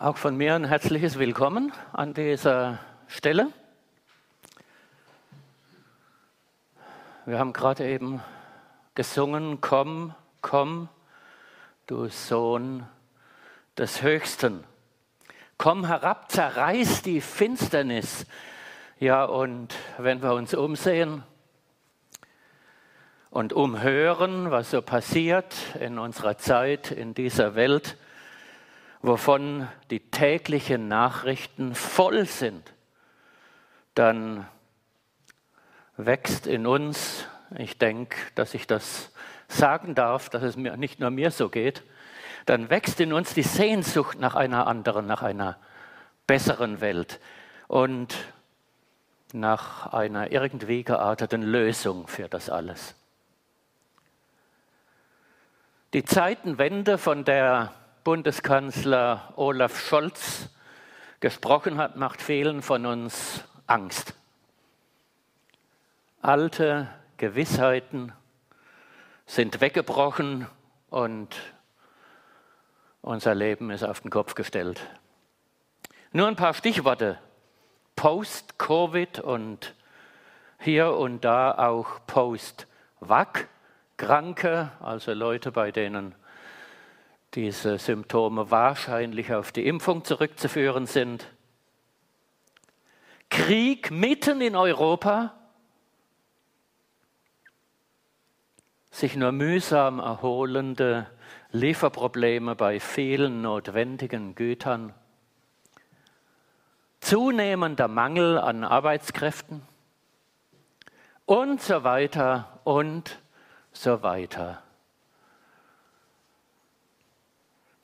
Auch von mir ein herzliches Willkommen an dieser Stelle. Wir haben gerade eben gesungen, komm, komm, du Sohn des Höchsten. Komm herab, zerreiß die Finsternis. Ja, und wenn wir uns umsehen und umhören, was so passiert in unserer Zeit, in dieser Welt, wovon die täglichen Nachrichten voll sind, dann wächst in uns, ich denke, dass ich das sagen darf, dass es mir nicht nur mir so geht, dann wächst in uns die Sehnsucht nach einer anderen, nach einer besseren Welt und nach einer irgendwie gearteten Lösung für das alles. Die Zeitenwende, von der Bundeskanzler Olaf Scholz gesprochen hat, macht vielen von uns Angst. Alte Gewissheiten sind weggebrochen und unser Leben ist auf den Kopf gestellt. Nur ein paar Stichworte. Post-Covid und hier und da auch Post-Wack. Kranke, also Leute, bei denen diese Symptome wahrscheinlich auf die Impfung zurückzuführen sind. Krieg mitten in Europa, sich nur mühsam erholende Lieferprobleme bei vielen notwendigen Gütern, zunehmender Mangel an Arbeitskräften und so weiter und so weiter.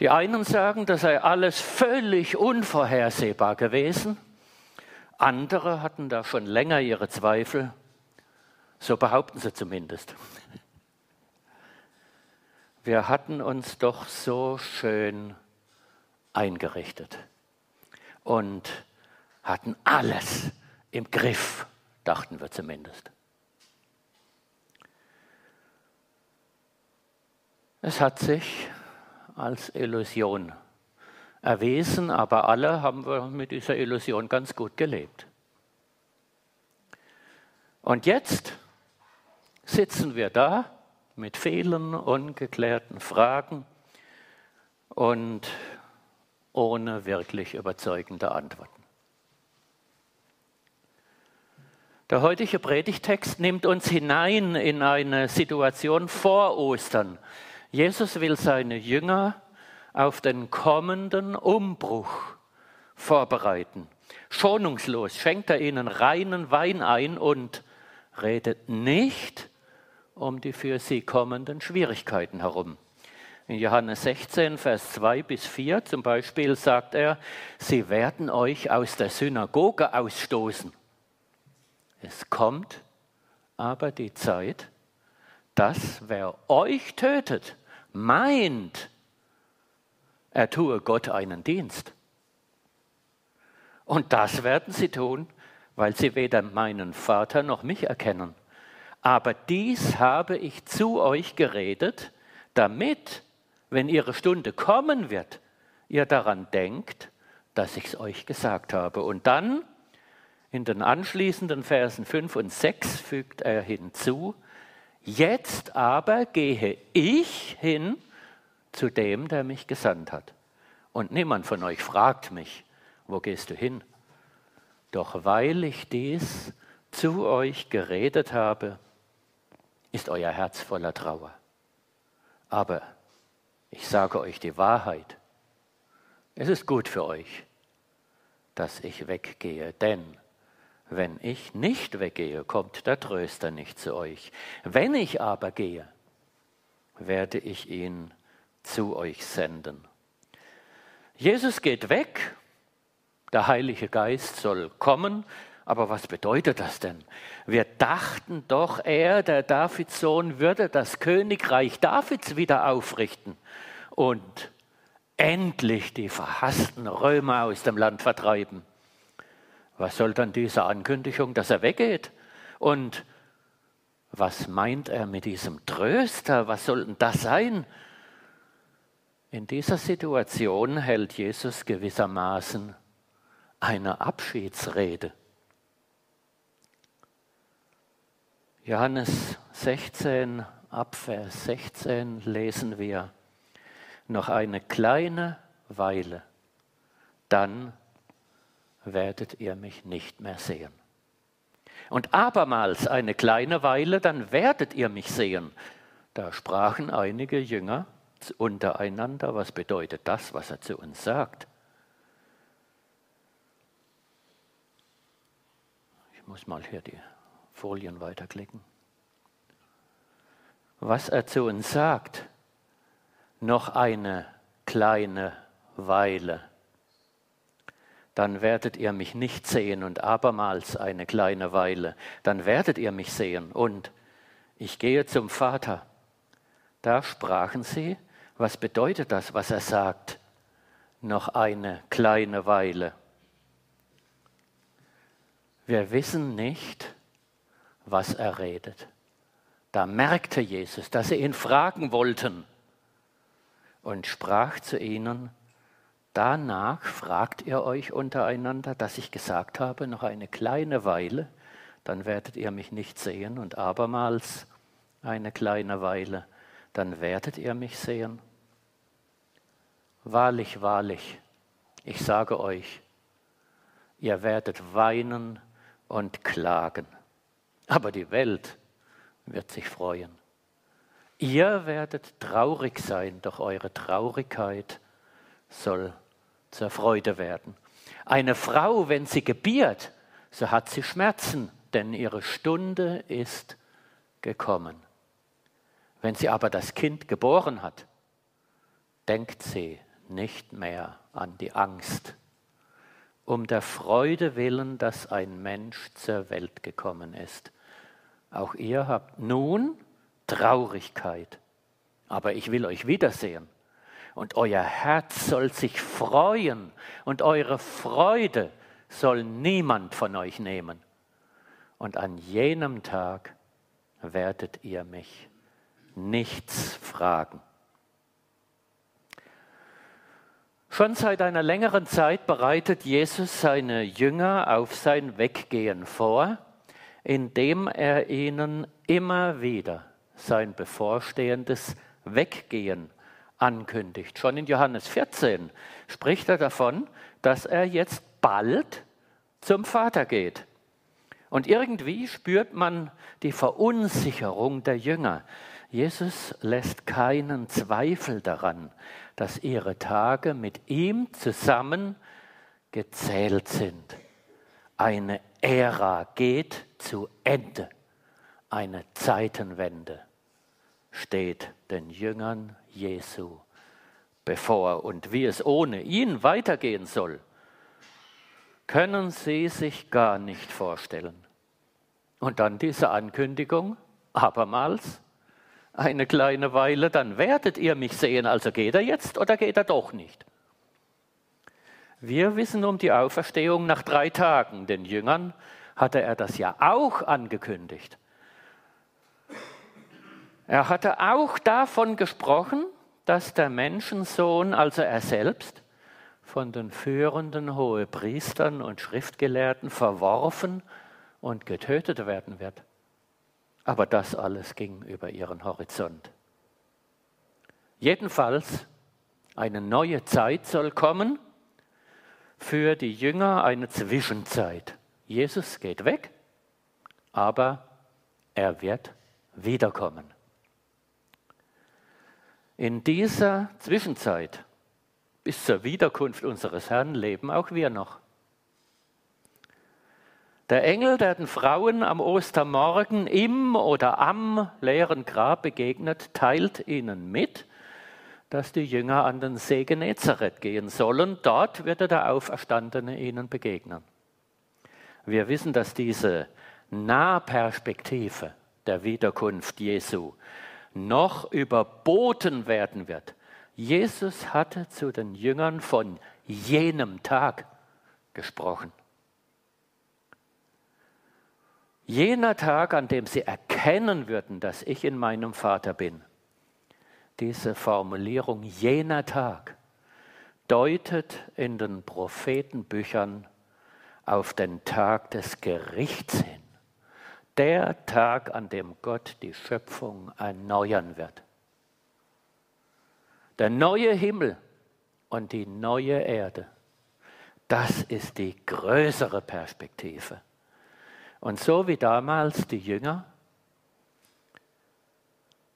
Die einen sagen, das sei alles völlig unvorhersehbar gewesen. Andere hatten da schon länger ihre Zweifel. So behaupten sie zumindest. Wir hatten uns doch so schön eingerichtet und hatten alles im Griff, dachten wir zumindest. Es hat sich als Illusion erwiesen, aber alle haben wir mit dieser Illusion ganz gut gelebt. Und jetzt sitzen wir da mit vielen ungeklärten Fragen und ohne wirklich überzeugende Antworten. Der heutige Predigtext nimmt uns hinein in eine Situation vor Ostern, Jesus will seine Jünger auf den kommenden Umbruch vorbereiten. Schonungslos schenkt er ihnen reinen Wein ein und redet nicht um die für sie kommenden Schwierigkeiten herum. In Johannes 16, Vers 2 bis 4 zum Beispiel sagt er, sie werden euch aus der Synagoge ausstoßen. Es kommt aber die Zeit, dass wer euch tötet, meint, er tue Gott einen Dienst. Und das werden sie tun, weil sie weder meinen Vater noch mich erkennen. Aber dies habe ich zu euch geredet, damit, wenn ihre Stunde kommen wird, ihr daran denkt, dass ich es euch gesagt habe. Und dann, in den anschließenden Versen 5 und 6, fügt er hinzu, Jetzt aber gehe ich hin zu dem, der mich gesandt hat. Und niemand von euch fragt mich, wo gehst du hin? Doch weil ich dies zu euch geredet habe, ist euer Herz voller Trauer. Aber ich sage euch die Wahrheit. Es ist gut für euch, dass ich weggehe, denn wenn ich nicht weggehe, kommt der Tröster nicht zu euch. Wenn ich aber gehe, werde ich ihn zu euch senden. Jesus geht weg, der Heilige Geist soll kommen, aber was bedeutet das denn? Wir dachten doch, er, der Davidssohn, würde das Königreich Davids wieder aufrichten und endlich die verhassten Römer aus dem Land vertreiben. Was soll dann diese Ankündigung, dass er weggeht? Und was meint er mit diesem Tröster? Was soll denn das sein? In dieser Situation hält Jesus gewissermaßen eine Abschiedsrede. Johannes 16, Abvers 16 lesen wir, noch eine kleine Weile, dann werdet ihr mich nicht mehr sehen. Und abermals eine kleine Weile, dann werdet ihr mich sehen. Da sprachen einige Jünger untereinander, was bedeutet das, was er zu uns sagt? Ich muss mal hier die Folien weiterklicken. Was er zu uns sagt, noch eine kleine Weile, dann werdet ihr mich nicht sehen und abermals eine kleine Weile, dann werdet ihr mich sehen und ich gehe zum Vater. Da sprachen sie, was bedeutet das, was er sagt? Noch eine kleine Weile. Wir wissen nicht, was er redet. Da merkte Jesus, dass sie ihn fragen wollten und sprach zu ihnen, danach fragt ihr euch untereinander, dass ich gesagt habe, noch eine kleine Weile, dann werdet ihr mich nicht sehen und abermals eine kleine Weile, dann werdet ihr mich sehen. Wahrlich, wahrlich, ich sage euch, ihr werdet weinen und klagen, aber die Welt wird sich freuen. Ihr werdet traurig sein, doch eure Traurigkeit soll zur Freude werden. Eine Frau, wenn sie gebiert, so hat sie Schmerzen, denn ihre Stunde ist gekommen. Wenn sie aber das Kind geboren hat, denkt sie nicht mehr an die Angst, um der Freude willen, dass ein Mensch zur Welt gekommen ist. Auch ihr habt nun Traurigkeit, aber ich will euch wiedersehen. Und euer Herz soll sich freuen und eure Freude soll niemand von euch nehmen. Und an jenem Tag werdet ihr mich nichts fragen. Schon seit einer längeren Zeit bereitet Jesus seine Jünger auf sein Weggehen vor, indem er ihnen immer wieder sein bevorstehendes Weggehen ankündigt. Schon in Johannes 14 spricht er davon, dass er jetzt bald zum Vater geht. Und irgendwie spürt man die Verunsicherung der Jünger. Jesus lässt keinen Zweifel daran, dass ihre Tage mit ihm zusammen gezählt sind. Eine Ära geht zu Ende. Eine Zeitenwende steht den Jüngern Jesu bevor. Und wie es ohne ihn weitergehen soll, können sie sich gar nicht vorstellen. Und dann diese Ankündigung, abermals, eine kleine Weile, dann werdet ihr mich sehen. Also geht er jetzt oder geht er doch nicht? Wir wissen um die Auferstehung nach drei Tagen. Den Jüngern hatte er das ja auch angekündigt. Er hatte auch davon gesprochen, dass der Menschensohn, also er selbst, von den führenden Hohepriestern und Schriftgelehrten verworfen und getötet werden wird. Aber das alles ging über ihren Horizont. Jedenfalls, eine neue Zeit soll kommen, für die Jünger eine Zwischenzeit. Jesus geht weg, aber er wird wiederkommen. In dieser Zwischenzeit bis zur Wiederkunft unseres Herrn leben auch wir noch. Der Engel, der den Frauen am Ostermorgen im oder am leeren Grab begegnet, teilt ihnen mit, dass die Jünger an den See Genezareth gehen sollen. Dort wird der Auferstandene ihnen begegnen. Wir wissen, dass diese Nahperspektive der Wiederkunft Jesu noch überboten werden wird. Jesus hatte zu den Jüngern von jenem Tag gesprochen. Jener Tag, an dem sie erkennen würden, dass ich in meinem Vater bin. diese Formulierung jener Tag deutet in den Prophetenbüchern auf den Tag des Gerichts hin. Der Tag, an dem Gott die Schöpfung erneuern wird. Der neue Himmel und die neue Erde, das ist die größere Perspektive. Und so wie damals die Jünger,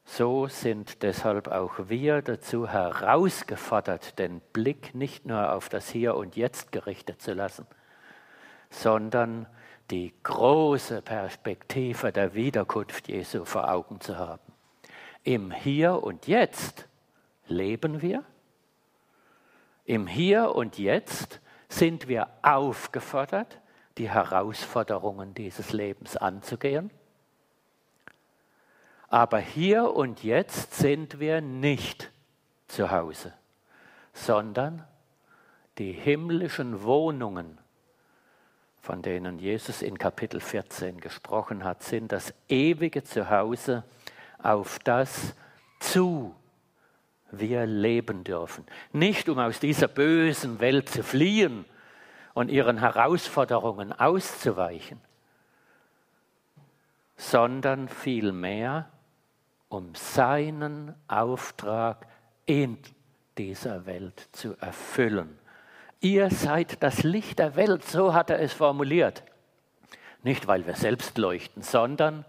so sind deshalb auch wir dazu herausgefordert, den Blick nicht nur auf das Hier und Jetzt gerichtet zu lassen, sondern die große Perspektive der Wiederkunft Jesu vor Augen zu haben. Im Hier und Jetzt leben wir. Im Hier und Jetzt sind wir aufgefordert, die Herausforderungen dieses Lebens anzugehen. Aber hier und jetzt sind wir nicht zu Hause, sondern die himmlischen Wohnungen, von denen Jesus in Kapitel 14 gesprochen hat, sind das ewige Zuhause, auf das zu wir leben dürfen. Nicht um aus dieser bösen Welt zu fliehen und ihren Herausforderungen auszuweichen, sondern vielmehr um seinen Auftrag in dieser Welt zu erfüllen. Ihr seid das Licht der Welt, so hat er es formuliert. Nicht, weil wir selbst leuchten, sondern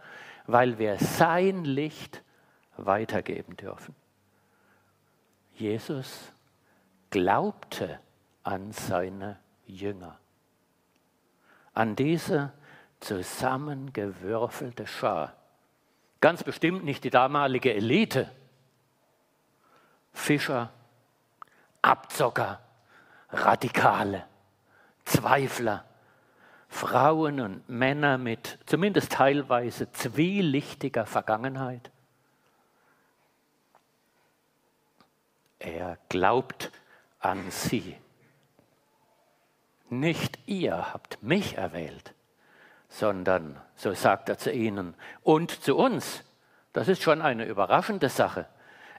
weil wir sein Licht weitergeben dürfen. Jesus glaubte an seine Jünger, an diese zusammengewürfelte Schar. Ganz bestimmt nicht die damalige Elite. Fischer, Abzocker, Radikale, Zweifler, Frauen und Männer mit zumindest teilweise zwielichtiger Vergangenheit. Er glaubt an sie. Nicht ihr habt mich erwählt, sondern, so sagt er zu ihnen, und zu uns. Das ist schon eine überraschende Sache.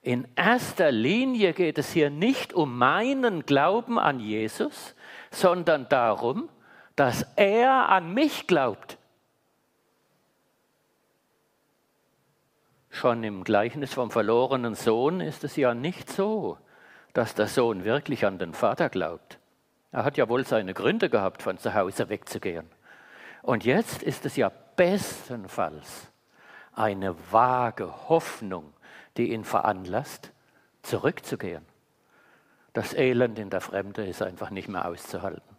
In erster Linie geht es hier nicht um meinen Glauben an Jesus, sondern darum, dass er an mich glaubt. Schon im Gleichnis vom verlorenen Sohn ist es ja nicht so, dass der Sohn wirklich an den Vater glaubt. Er hat ja wohl seine Gründe gehabt, von zu Hause wegzugehen. Und jetzt ist es ja bestenfalls eine vage Hoffnung, die ihn veranlasst, zurückzugehen. Das Elend in der Fremde ist einfach nicht mehr auszuhalten.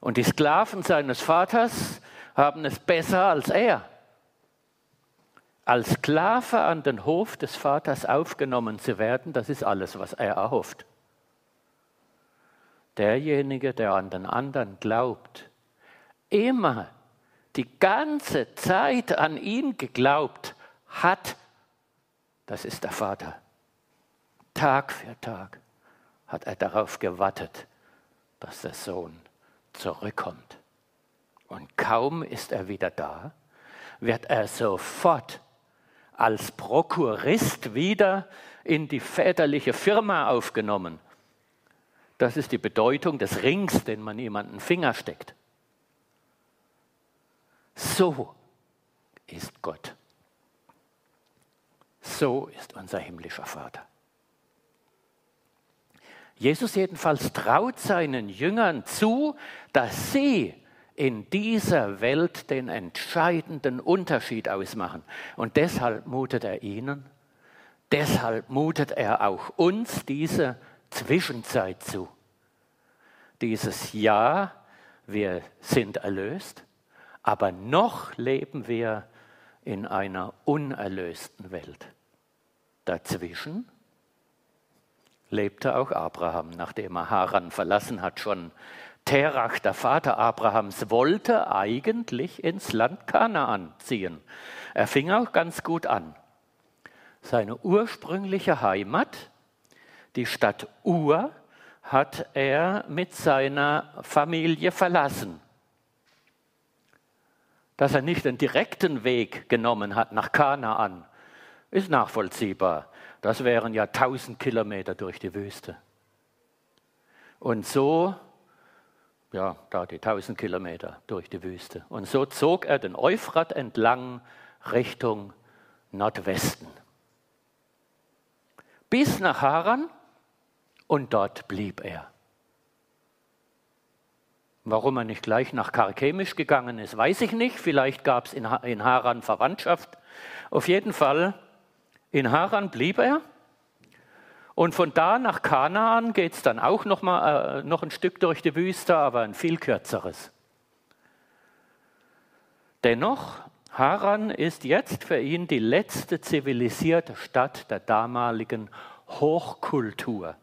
Und die Sklaven seines Vaters haben es besser als er. Als Sklave an den Hof des Vaters aufgenommen zu werden, das ist alles, was er erhofft. Derjenige, der an den anderen glaubt, immer die ganze Zeit an ihn geglaubt hat, das ist der Vater. Tag für Tag hat er darauf gewartet, dass der Sohn zurückkommt. Und kaum ist er wieder da, wird er sofort als Prokurist wieder in die väterliche Firma aufgenommen. Das ist die Bedeutung des Rings, den man jemanden Finger steckt. So ist Gott. So ist unser himmlischer Vater. Jesus jedenfalls traut seinen Jüngern zu, dass sie in dieser Welt den entscheidenden Unterschied ausmachen. Und deshalb mutet er ihnen, deshalb mutet er auch uns diese Zwischenzeit zu. Dieses Ja, wir sind erlöst, aber noch leben wir in einer unerlösten Welt. Dazwischen lebte auch Abraham, nachdem er Haran verlassen hat, schon. Terach, der Vater Abrahams, wollte eigentlich ins Land Kanaan ziehen. Er fing auch ganz gut an. Seine ursprüngliche Heimat, die Stadt Ur, hat er mit seiner Familie verlassen. Dass er nicht den direkten Weg genommen hat nach Kanaan, ist nachvollziehbar. Das wären ja tausend Kilometer durch die Wüste. Und so, ja, da die tausend Kilometer durch die Wüste. Und so zog er den Euphrat entlang Richtung Nordwesten. Bis nach Haran und dort blieb er. Warum er nicht gleich nach Karchemisch gegangen ist, weiß ich nicht. Vielleicht gab es in Haran Verwandtschaft. Auf jeden Fall, in Haran blieb er. Und von da nach Kanaan geht es dann auch noch, mal, äh, noch ein Stück durch die Wüste, aber ein viel kürzeres. Dennoch, Haran ist jetzt für ihn die letzte zivilisierte Stadt der damaligen Hochkultur,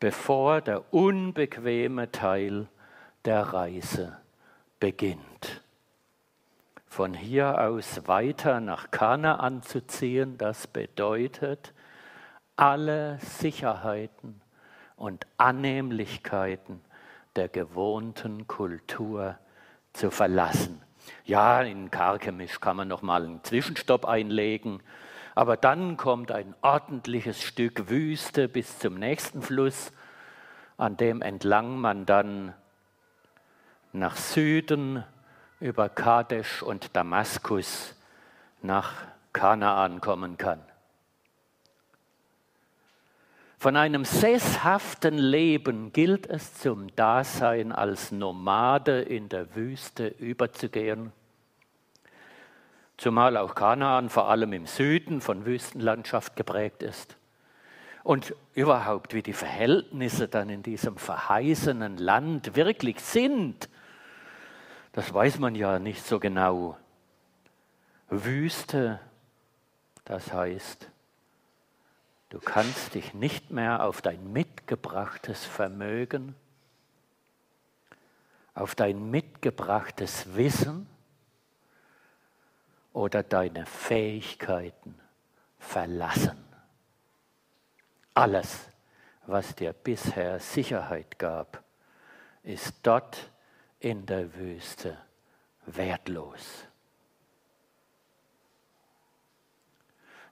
bevor der unbequeme Teil der Reise beginnt. Von hier aus weiter nach Kanaan zu ziehen, das bedeutet, alle Sicherheiten und Annehmlichkeiten der gewohnten Kultur zu verlassen. Ja, in Karkemisch kann man noch mal einen Zwischenstopp einlegen, aber dann kommt ein ordentliches Stück Wüste bis zum nächsten Fluss, an dem entlang man dann nach Süden über Kadesh und Damaskus nach Kanaan kommen kann. Von einem sesshaften Leben gilt es zum Dasein als Nomade in der Wüste überzugehen, zumal auch Kanaan vor allem im Süden von Wüstenlandschaft geprägt ist. Und überhaupt, wie die Verhältnisse dann in diesem verheißenen Land wirklich sind, das weiß man ja nicht so genau. Wüste, das heißt, du kannst dich nicht mehr auf dein mitgebrachtes Vermögen, auf dein mitgebrachtes Wissen oder deine Fähigkeiten verlassen. Alles, was dir bisher Sicherheit gab, ist dort in der Wüste wertlos.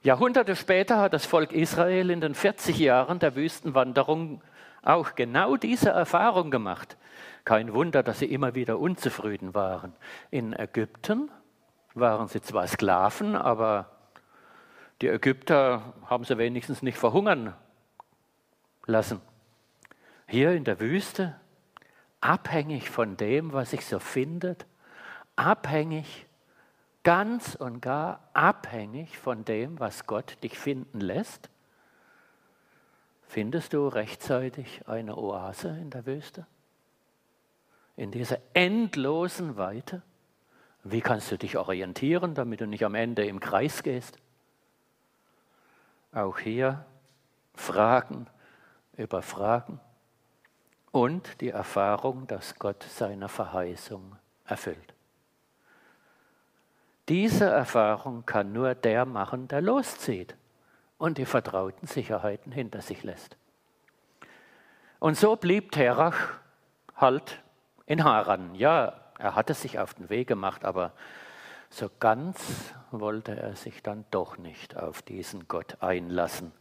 Jahrhunderte später hat das Volk Israel in den 40 Jahren der Wüstenwanderung auch genau diese Erfahrung gemacht. Kein Wunder, dass sie immer wieder unzufrieden waren. In Ägypten waren sie zwar Sklaven, aber die Ägypter haben sie wenigstens nicht verhungern lassen. Hier in der Wüste abhängig von dem, was sich so findet, abhängig, ganz und gar abhängig von dem, was Gott dich finden lässt? Findest du rechtzeitig eine Oase in der Wüste? In dieser endlosen Weite? Wie kannst du dich orientieren, damit du nicht am Ende im Kreis gehst? Auch hier Fragen über Fragen und die Erfahrung, dass Gott seine Verheißung erfüllt. Diese Erfahrung kann nur der machen, der loszieht und die vertrauten Sicherheiten hinter sich lässt. Und so blieb Terach halt in Haran. Ja, er hatte sich auf den Weg gemacht, aber so ganz wollte er sich dann doch nicht auf diesen Gott einlassen.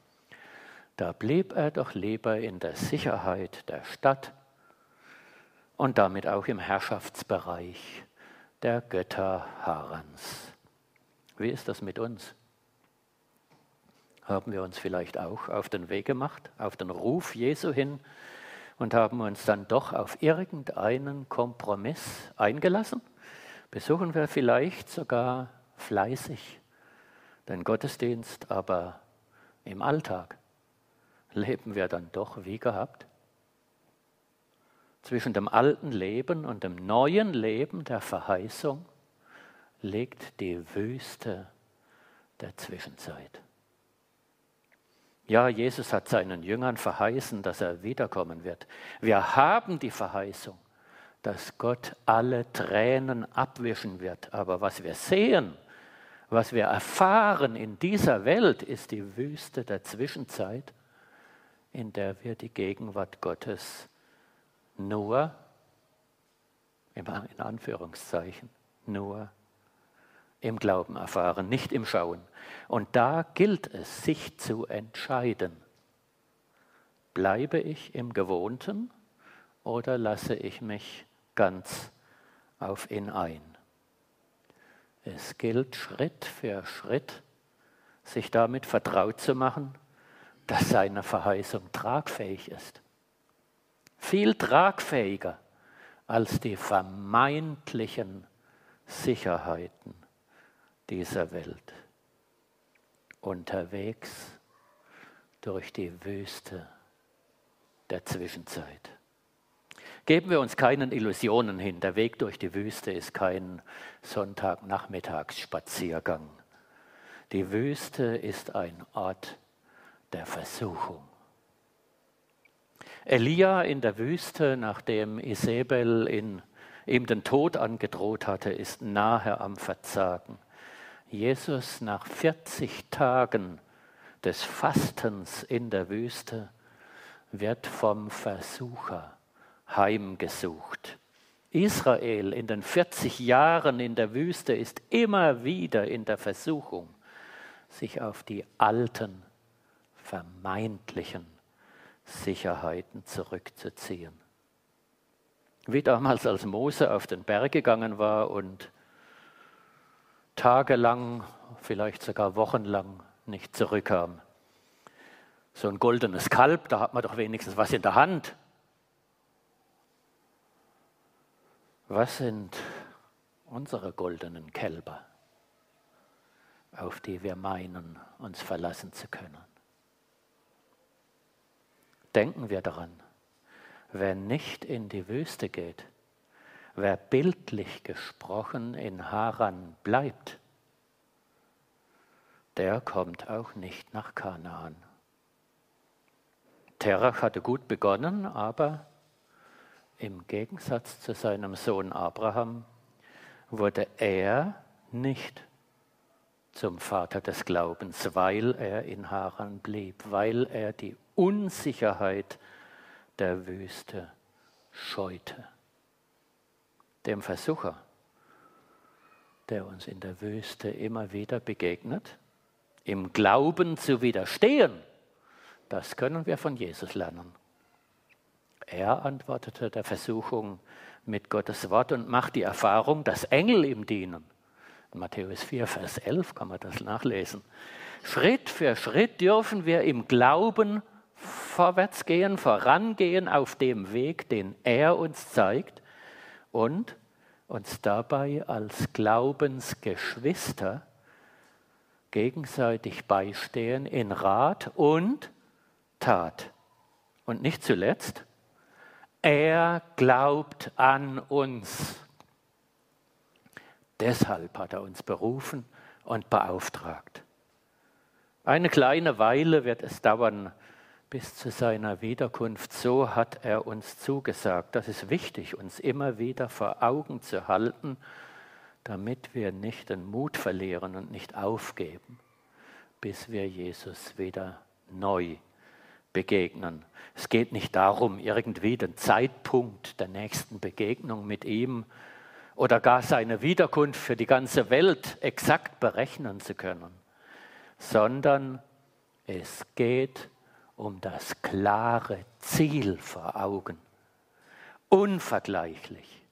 Da blieb er doch lieber in der Sicherheit der Stadt und damit auch im Herrschaftsbereich der Götter Harans. Wie ist das mit uns? Haben wir uns vielleicht auch auf den Weg gemacht, auf den Ruf Jesu hin und haben uns dann doch auf irgendeinen Kompromiss eingelassen? Besuchen wir vielleicht sogar fleißig den Gottesdienst, aber im Alltag leben wir dann doch wie gehabt? Zwischen dem alten Leben und dem neuen Leben der Verheißung liegt die Wüste der Zwischenzeit. Ja, Jesus hat seinen Jüngern verheißen, dass er wiederkommen wird. Wir haben die Verheißung, dass Gott alle Tränen abwischen wird. Aber was wir sehen, was wir erfahren in dieser Welt, ist die Wüste der Zwischenzeit in der wir die Gegenwart Gottes nur, in Anführungszeichen, nur im Glauben erfahren, nicht im Schauen. Und da gilt es, sich zu entscheiden. Bleibe ich im Gewohnten oder lasse ich mich ganz auf ihn ein? Es gilt Schritt für Schritt, sich damit vertraut zu machen, dass seine Verheißung tragfähig ist. Viel tragfähiger als die vermeintlichen Sicherheiten dieser Welt. Unterwegs durch die Wüste der Zwischenzeit. Geben wir uns keinen Illusionen hin. Der Weg durch die Wüste ist kein Sonntagnachmittagsspaziergang. Die Wüste ist ein Ort der Versuchung. Elia in der Wüste, nachdem Isabel in, ihm den Tod angedroht hatte, ist nahe am Verzagen. Jesus nach 40 Tagen des Fastens in der Wüste wird vom Versucher heimgesucht. Israel in den 40 Jahren in der Wüste ist immer wieder in der Versuchung, sich auf die alten, vermeintlichen Sicherheiten zurückzuziehen. Wie damals, als Mose auf den Berg gegangen war und tagelang, vielleicht sogar wochenlang nicht zurückkam. So ein goldenes Kalb, da hat man doch wenigstens was in der Hand. Was sind unsere goldenen Kälber, auf die wir meinen, uns verlassen zu können? Denken wir daran, wer nicht in die Wüste geht, wer bildlich gesprochen in Haran bleibt, der kommt auch nicht nach Kanaan. Terach hatte gut begonnen, aber im Gegensatz zu seinem Sohn Abraham wurde er nicht zum Vater des Glaubens, weil er in Haran blieb, weil er die Unsicherheit der Wüste scheute. Dem Versucher, der uns in der Wüste immer wieder begegnet, im Glauben zu widerstehen, das können wir von Jesus lernen. Er antwortete der Versuchung mit Gottes Wort und macht die Erfahrung, dass Engel ihm dienen. In Matthäus 4, Vers 11 kann man das nachlesen. Schritt für Schritt dürfen wir im Glauben vorwärts gehen, vorangehen auf dem Weg, den er uns zeigt und uns dabei als Glaubensgeschwister gegenseitig beistehen in Rat und Tat. Und nicht zuletzt, er glaubt an uns. Deshalb hat er uns berufen und beauftragt. Eine kleine Weile wird es dauern, bis zu seiner Wiederkunft. So hat er uns zugesagt. Das ist wichtig, uns immer wieder vor Augen zu halten, damit wir nicht den Mut verlieren und nicht aufgeben, bis wir Jesus wieder neu begegnen. Es geht nicht darum, irgendwie den Zeitpunkt der nächsten Begegnung mit ihm oder gar seine Wiederkunft für die ganze Welt exakt berechnen zu können, sondern es geht um das klare Ziel vor Augen. Unvergleichlich,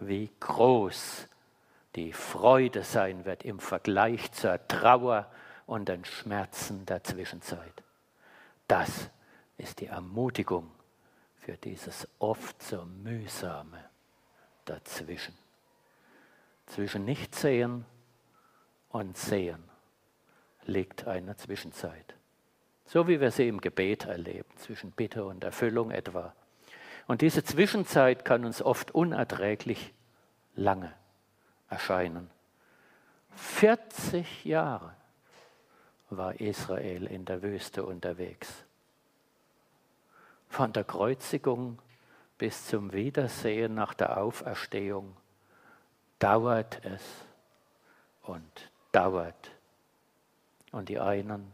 wie groß die Freude sein wird im Vergleich zur Trauer und den Schmerzen der Zwischenzeit. Das ist die Ermutigung für dieses oft so mühsame dazwischen. Zwischen Nichtsehen und Sehen liegt eine Zwischenzeit. So wie wir sie im Gebet erleben, zwischen Bitte und Erfüllung etwa. Und diese Zwischenzeit kann uns oft unerträglich lange erscheinen. 40 Jahre war Israel in der Wüste unterwegs. Von der Kreuzigung bis zum Wiedersehen nach der Auferstehung dauert es und dauert. Und die einen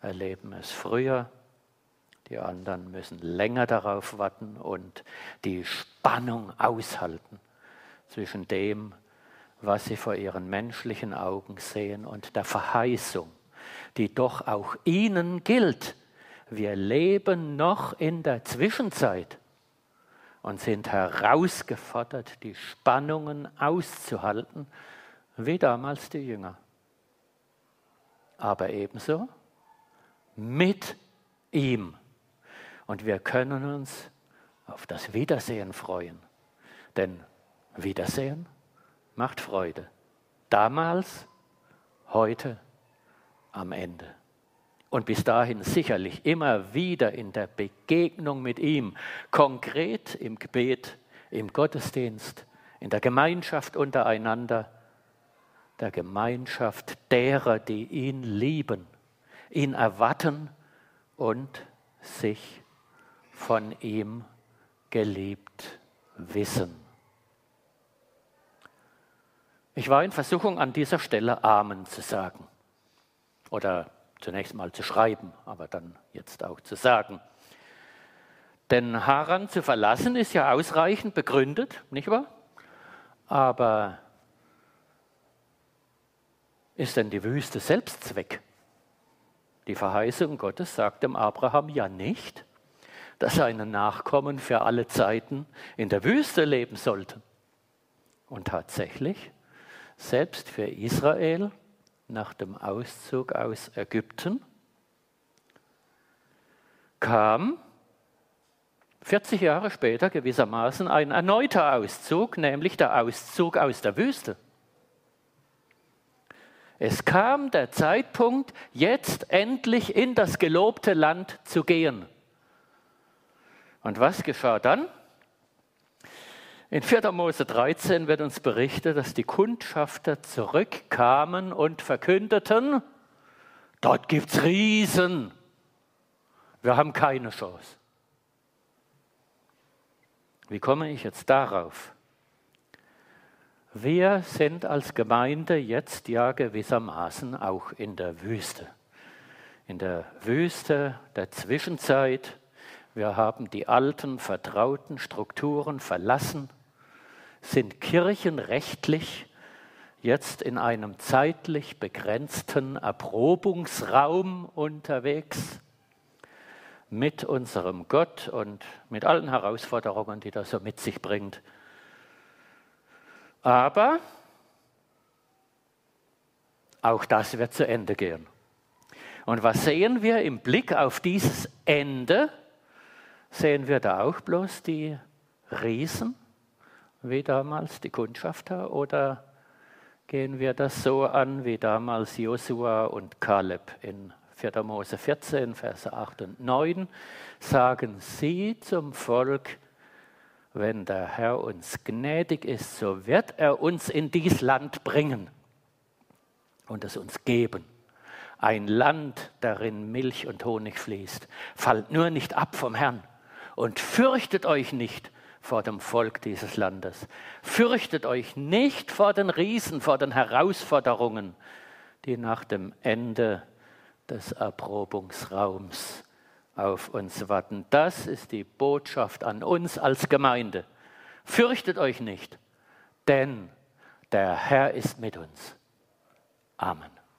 erleben es früher, die anderen müssen länger darauf warten und die Spannung aushalten zwischen dem, was sie vor ihren menschlichen Augen sehen und der Verheißung, die doch auch ihnen gilt. Wir leben noch in der Zwischenzeit und sind herausgefordert, die Spannungen auszuhalten, wie damals die Jünger. Aber ebenso mit ihm. Und wir können uns auf das Wiedersehen freuen. Denn Wiedersehen macht Freude. Damals, heute, am Ende. Und bis dahin sicherlich immer wieder in der Begegnung mit ihm, konkret im Gebet, im Gottesdienst, in der Gemeinschaft untereinander, der Gemeinschaft derer, die ihn lieben, ihn erwarten und sich von ihm geliebt wissen. Ich war in Versuchung, an dieser Stelle Amen zu sagen. Oder zunächst mal zu schreiben, aber dann jetzt auch zu sagen. Denn Haran zu verlassen ist ja ausreichend begründet, nicht wahr? Aber ist denn die Wüste Selbstzweck? Die Verheißung Gottes sagt dem Abraham ja nicht, dass seine Nachkommen für alle Zeiten in der Wüste leben sollten. Und tatsächlich selbst für Israel nach dem Auszug aus Ägypten kam 40 Jahre später gewissermaßen ein erneuter Auszug, nämlich der Auszug aus der Wüste. Es kam der Zeitpunkt, jetzt endlich in das gelobte Land zu gehen. Und was geschah dann? In 4. Mose 13 wird uns berichtet, dass die Kundschafter zurückkamen und verkündeten, dort gibt es Riesen. Wir haben keine Chance. Wie komme ich jetzt darauf? Wir sind als Gemeinde jetzt ja gewissermaßen auch in der Wüste. In der Wüste der Zwischenzeit. Wir haben die alten, vertrauten Strukturen verlassen sind kirchenrechtlich jetzt in einem zeitlich begrenzten Erprobungsraum unterwegs mit unserem Gott und mit allen Herausforderungen, die das so mit sich bringt. Aber auch das wird zu Ende gehen. Und was sehen wir im Blick auf dieses Ende? Sehen wir da auch bloß die Riesen? wie damals die Kundschafter oder gehen wir das so an wie damals Josua und Kaleb in 4. Mose 14, Verse 8 und 9? Sagen sie zum Volk, wenn der Herr uns gnädig ist, so wird er uns in dies Land bringen und es uns geben. Ein Land, darin Milch und Honig fließt. Fallt nur nicht ab vom Herrn und fürchtet euch nicht, vor dem Volk dieses Landes. Fürchtet euch nicht vor den Riesen, vor den Herausforderungen, die nach dem Ende des Erprobungsraums auf uns warten. Das ist die Botschaft an uns als Gemeinde. Fürchtet euch nicht, denn der Herr ist mit uns. Amen.